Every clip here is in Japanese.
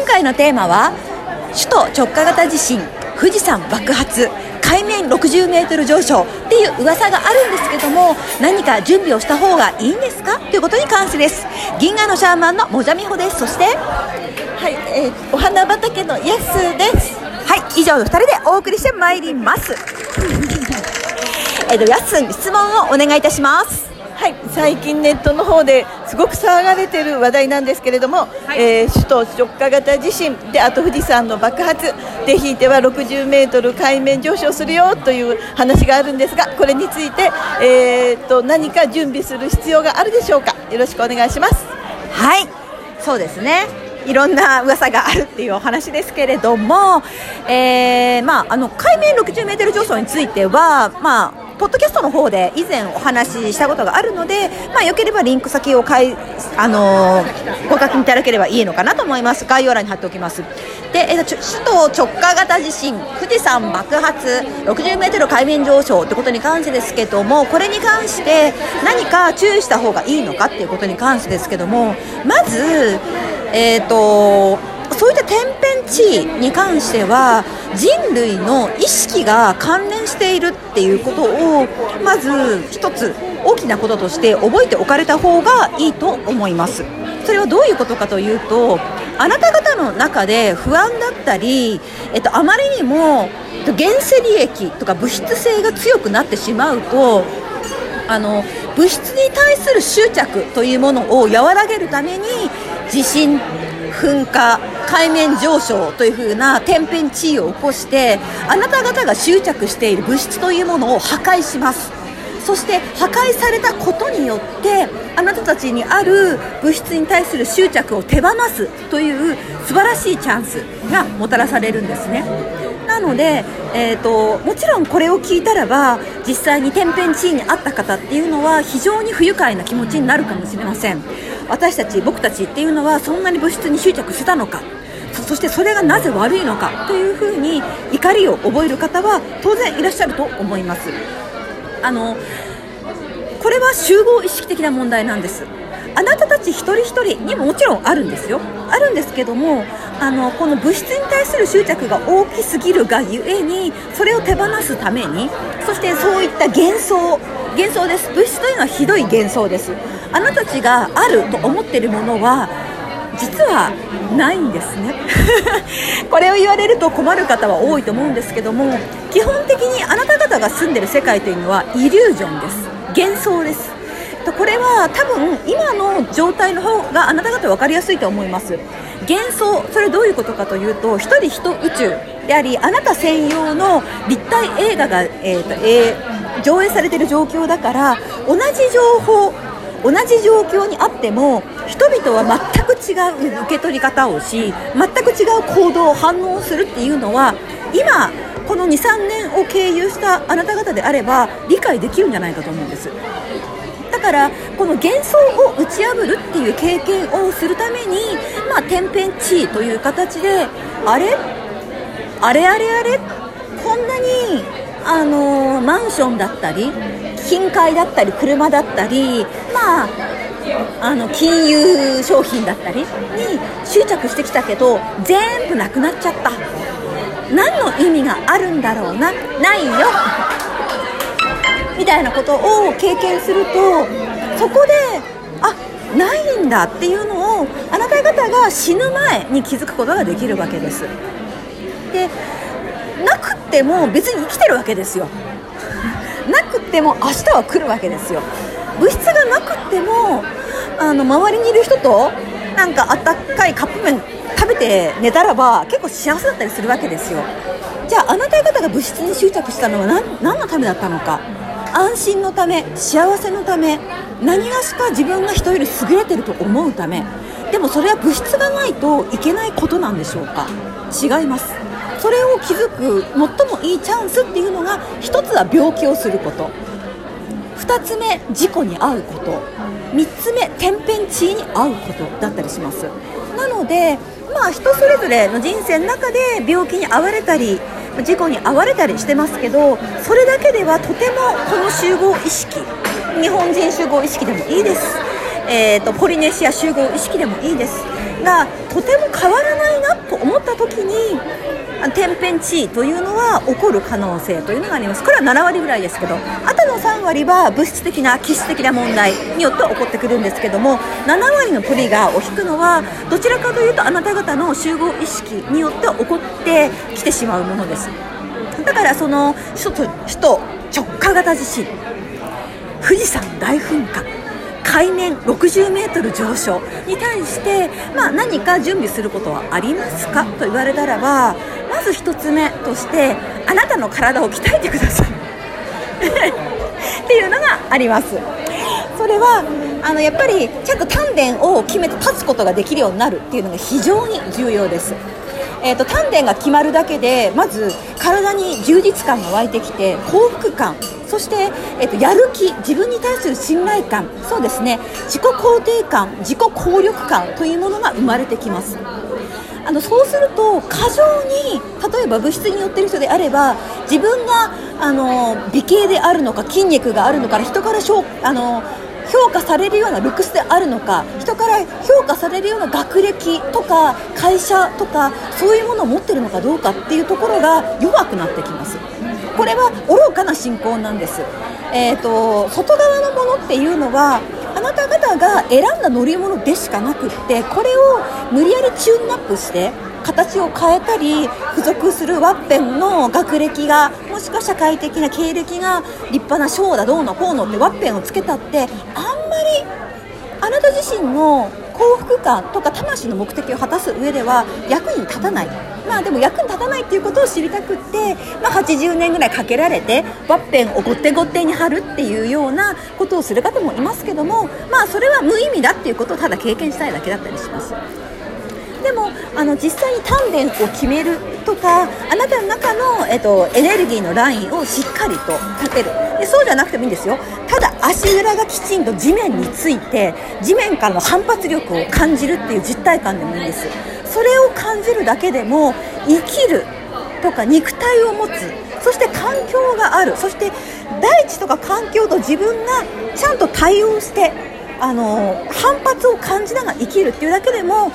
今回のテーマは首都直下型地震富士山爆発海面60メートル上昇っていう噂があるんですけども何か準備をした方がいいんですか？ということに関してです。銀河のシャーマンのもじゃみほです。そしてはい、えー、お花畑のヤスです。はい以上の2人でお送りしてまいります。えっとヤスに質問をお願いいたします。はい最近ネットの方ですごく騒がれている話題なんですけれども、はい、えー、首都直下型地震であと富士山の爆発。でひいては60メートル海面上昇するよという話があるんですがこれについて、えーと、何か準備する必要があるでしょうか？よろしくお願いします。はい。そうですね。いろんな噂があるっていうお話ですけれども、えーまあ、あの海面60メートル上昇については、まあ、ポッドキャストの方で以前お話ししたことがあるので、まあ、よければリンク先をかい、あのー、ご確認いただければいいのかなと思います。概要欄に貼っておきます。で、えー、首都直下型地震、富士山爆発、60メートル海面上昇ってことに関してですけども、これに関して何か注意した方がいいのかっていうことに関してですけども、まず、えっ、ー、と、そういった天変地異に関しては人類の意識が関連しているっていうことをまず一つ大きなこととして覚えておかれた方がいいと思います。それはどういうことかというとあなた方の中で不安だったり、えっと、あまりにも原生利益とか物質性が強くなってしまうとあの物質に対する執着というものを和らげるために地震噴火海面上昇というふうな天変地異を起こしてあなた方が執着している物質というものを破壊します。そして破壊されたことによってあなたたちにある物質に対する執着を手放すという素晴らしいチャンスがもたらされるんですね。なので、えーと、もちろんこれを聞いたらば実際に天変地異にあった方っていうのは非常に不愉快な気持ちになるかもしれません。私たち僕たちっていうのはそんなに物質に執着してたのかそしてそれがなぜ悪いのかというふうに怒りを覚える方は当然いらっしゃると思います。あのこれは集合意識的な問題なんです。あなたたち一人一人にももちろんあるんですよ。あるんですけどもあのこの物質に対する執着が大きすぎるがゆえにそれを手放すためにそしてそういった幻想幻想です。物質というのはひどい幻想です。あなたたちがあると思っているものは実はないんですね。これを言われると困る方は多いと思うんですけども基本的にあなた方が住んでる世界というのはイリュージョンです。幻想ですこれは多分今の状態の方があなた方分かりやすいと思います。幻想それどういうことかというと一人一宇宙でありあなた専用の立体映画が、えーとえー、上映されている状況だから同じ情報同じ状況にあっても人々は全く違う受け取り方をし全く違う行動反応をするっていうのは今この23年を経由したあなた方であれば理解できるんじゃないかと思うんです。だからこの幻想を打ち破るっていう経験をするために、まあ、天変地異という形であれあれあれあれこんなに、あの、マンションだったり金塊だったり車だったり、まあ、あの金融商品だったりに執着してきたけど全部なくなっちゃった。何の意味があるんだろうな？ないよ。みたいなことを経験するとそこであないんだっていうのをあなた方が死ぬ前に気づくことができるわけです。でなくっても別に生きてるわけですよ。なくても明日は来るわけですよ。物質がなくてもあの周りにいる人となんかあったかいカップ麺食べて寝たらば結構幸せだったりするわけですよ。じゃああなた方が物質に執着したのは何何のためだったのか？安心のため幸せのため何がしか自分が人より優れてると思うため。でもそれは物質がないといけないことなんでしょうか？違います。それを気づく最もいいチャンスっていうのが1つは病気をすること。2つ目事故に遭うこと。3つ目天変地異に遭うことだったりします。なのでまあ人それぞれの人生の中で病気に遭われたり事故に遭われたりしてますけどそれだけではとてもこの集合意識日本人集合意識でもいいです、えーと、ポリネシア集合意識でもいいです。がとても変わらないなと思った時に天変地異というのは起こる可能性というのがあります。これは7割ぐらいですけどあとの3割は物質的な気質的な問題によって起こってくるんですけども7割のトリガーを引くのはどちらかというとあなた方の集合意識によって起こってきてしまうものです。だからその首都直下型地震。富士山大噴火。海面60メートル上昇に対して、まあ、何か準備することはありますか？と言われたらばまず1つ目としてあなたの体を鍛えてください。っていうのがあります。それはあのやっぱりちゃんと丹田を決めて立つことができるようになるっていうのが非常に重要です。えーと、丹田が決まるだけでまず体に充実感が湧いてきて幸福感そして、えーと、やる気自分に対する信頼感そうですね。自己肯定感自己効力感というものが生まれてきます。あのそうすると過剰に例えば物質によってる人であれば自分があの美形であるのか筋肉があるのか人からしょあの評価されるようなルックスであるのか人から評価されるような学歴とか会社とかそういうものを持ってるのかどうかっていうところが弱くなってきます。これは愚かな信仰なんです、えーと、外側のものっていうのはあなた方が選んだ乗り物でしかなくってこれを無理やりチューンアップして形を変えたり付属するワッペンの学歴がもしくは社会的な経歴が立派な賞だどうのこうのってワッペンをつけたってあんまりあなた自身の幸福感とか魂の目的を果たす上では役に立たないまあでも役に立たないっていうことを知りたくって、まあ、80年ぐらいかけられてワッペンをごってごってに貼るっていうようなことをする方もいますけどもまあそれは無意味だっていうことをただ経験したいだけだったりします。でもあの実際に丹田を決めるとかあなたの中の、えっと、エネルギーのラインをしっかりと立てる。でそうじゃなくてもいいんですよ。ただ足裏がきちんと地面について地面からの反発力を感じるっていう実体感でもいいんです。それを感じるだけでも生きるとか肉体を持つそして環境があるそして大地とか環境と自分がちゃんと対応してあの反発を感じながら生きるっていうだけでも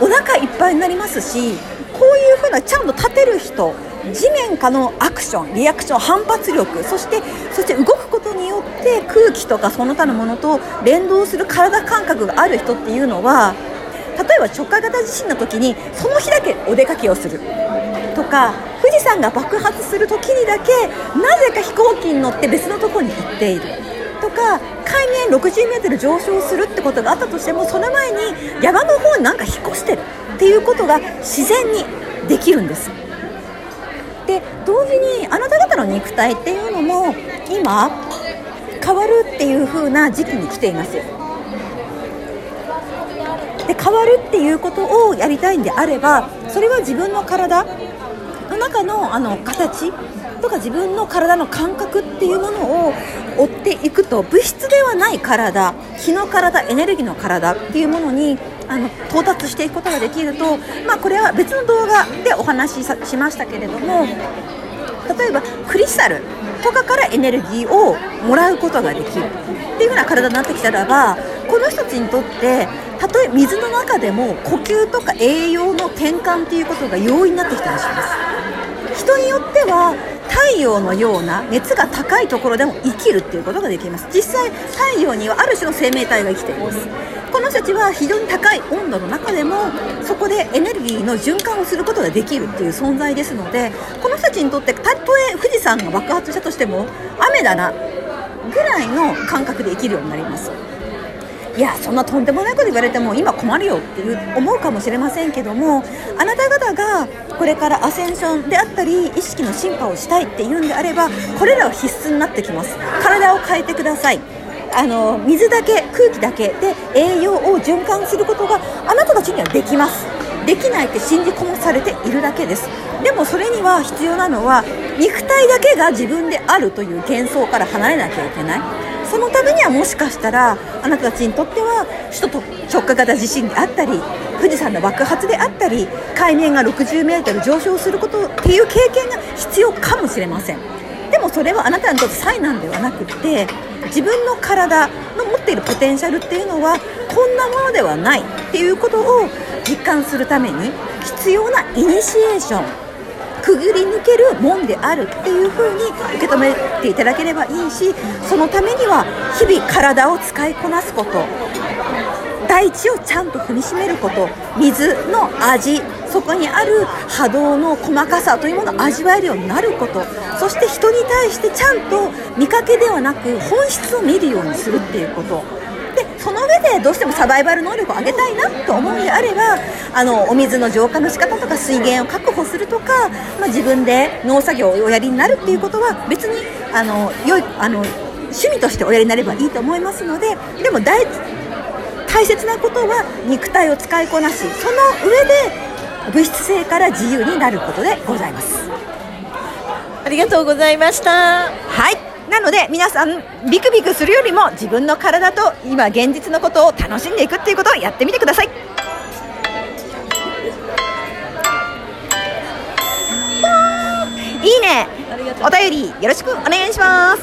お腹いっぱいになりますしこういうふうなちゃんと立てる人地面下のアクションリアクション反発力そしてそして動くことによって空気とかその他のものと連動する体感覚がある人っていうのは例えば直下型地震の時にその日だけお出かけをする。とか富士山が爆発する時にだけなぜか飛行機に乗って別のところに行っている。とか海面60メートル上昇するってことがあったとしてもその前に山の方になんか引っ越してるっていうことが自然にできるんです。で同時にあなた方の肉体っていうのも今変わるっていう風な時期に来ています。で変わるっていうことをやりたいんであればそれは自分の体の中のあの形とか自分の体の感覚っていうものを追っていくと物質ではない体気の体エネルギーの体っていうものにあの到達していくことができると、まあ、これは別の動画でお話ししましたけれども例えばクリスタルとかからエネルギーをもらうことができる。っていう風な体になってきたらばこの人たちにとってたとえ水の中でも呼吸とか栄養の転換っていうことが容易になってきたりします。人によっては太陽のような熱が高いところでも生きるっていうことができます。実際太陽にはある種の生命体が生きています。この人たちは非常に高い温度の中でもそこでエネルギーの循環をすることができるっていう存在ですのでこの人たちにとってたとえ富士山が爆発したとしても雨だなぐらいの感覚で生きるようになります。いやそんなとんでもないこと言われても今困るよっていう思うかもしれませんけどもあなた方がこれからアセンションであったり意識の進化をしたいっていうんであればこれらは必須になってきます。体を変えてください。あの水だけ空気だけで栄養を循環することがあなたたちにはできます。できないって信じ込まされているだけです。でもそれには必要なのは肉体だけが自分であるという幻想から離れなきゃいけない。そのためにはもしかしたらあなたたちにとっては首都直下型地震であったり富士山の爆発であったり海面が60メートル上昇することっていう経験が必要かもしれません。でもそれはあなたにとって災難ではなくって自分の体の持っているポテンシャルっていうのはこんなものではないっていうことを実感するために必要なイニシエーションくぐり抜けるもんであるっていう風に受け止めていただければいいしそのためには日々体を使いこなすこと。大地をちゃんと踏みしめること。水の味。そこにある波動の細かさというものを味わえるようになること。そして人に対してちゃんと見かけではなく本質を見るようにするっていうこと。でその上でどうしてもサバイバル能力を上げたいなと思うんであればあのお水の浄化の仕方とか水源を確保するとか、まあ、自分で農作業をおやりになるっていうことは別にあの良いあの趣味としておやりになればいいと思いますのででも大大切なことは肉体を使いこなしその上で物質性から自由になることでございます。ありがとうございました。はいなので皆さんビクビクするよりも自分の体と今現実のことを楽しんでいくっていうことをやってみてください。いいね。お便りよろしくお願いします。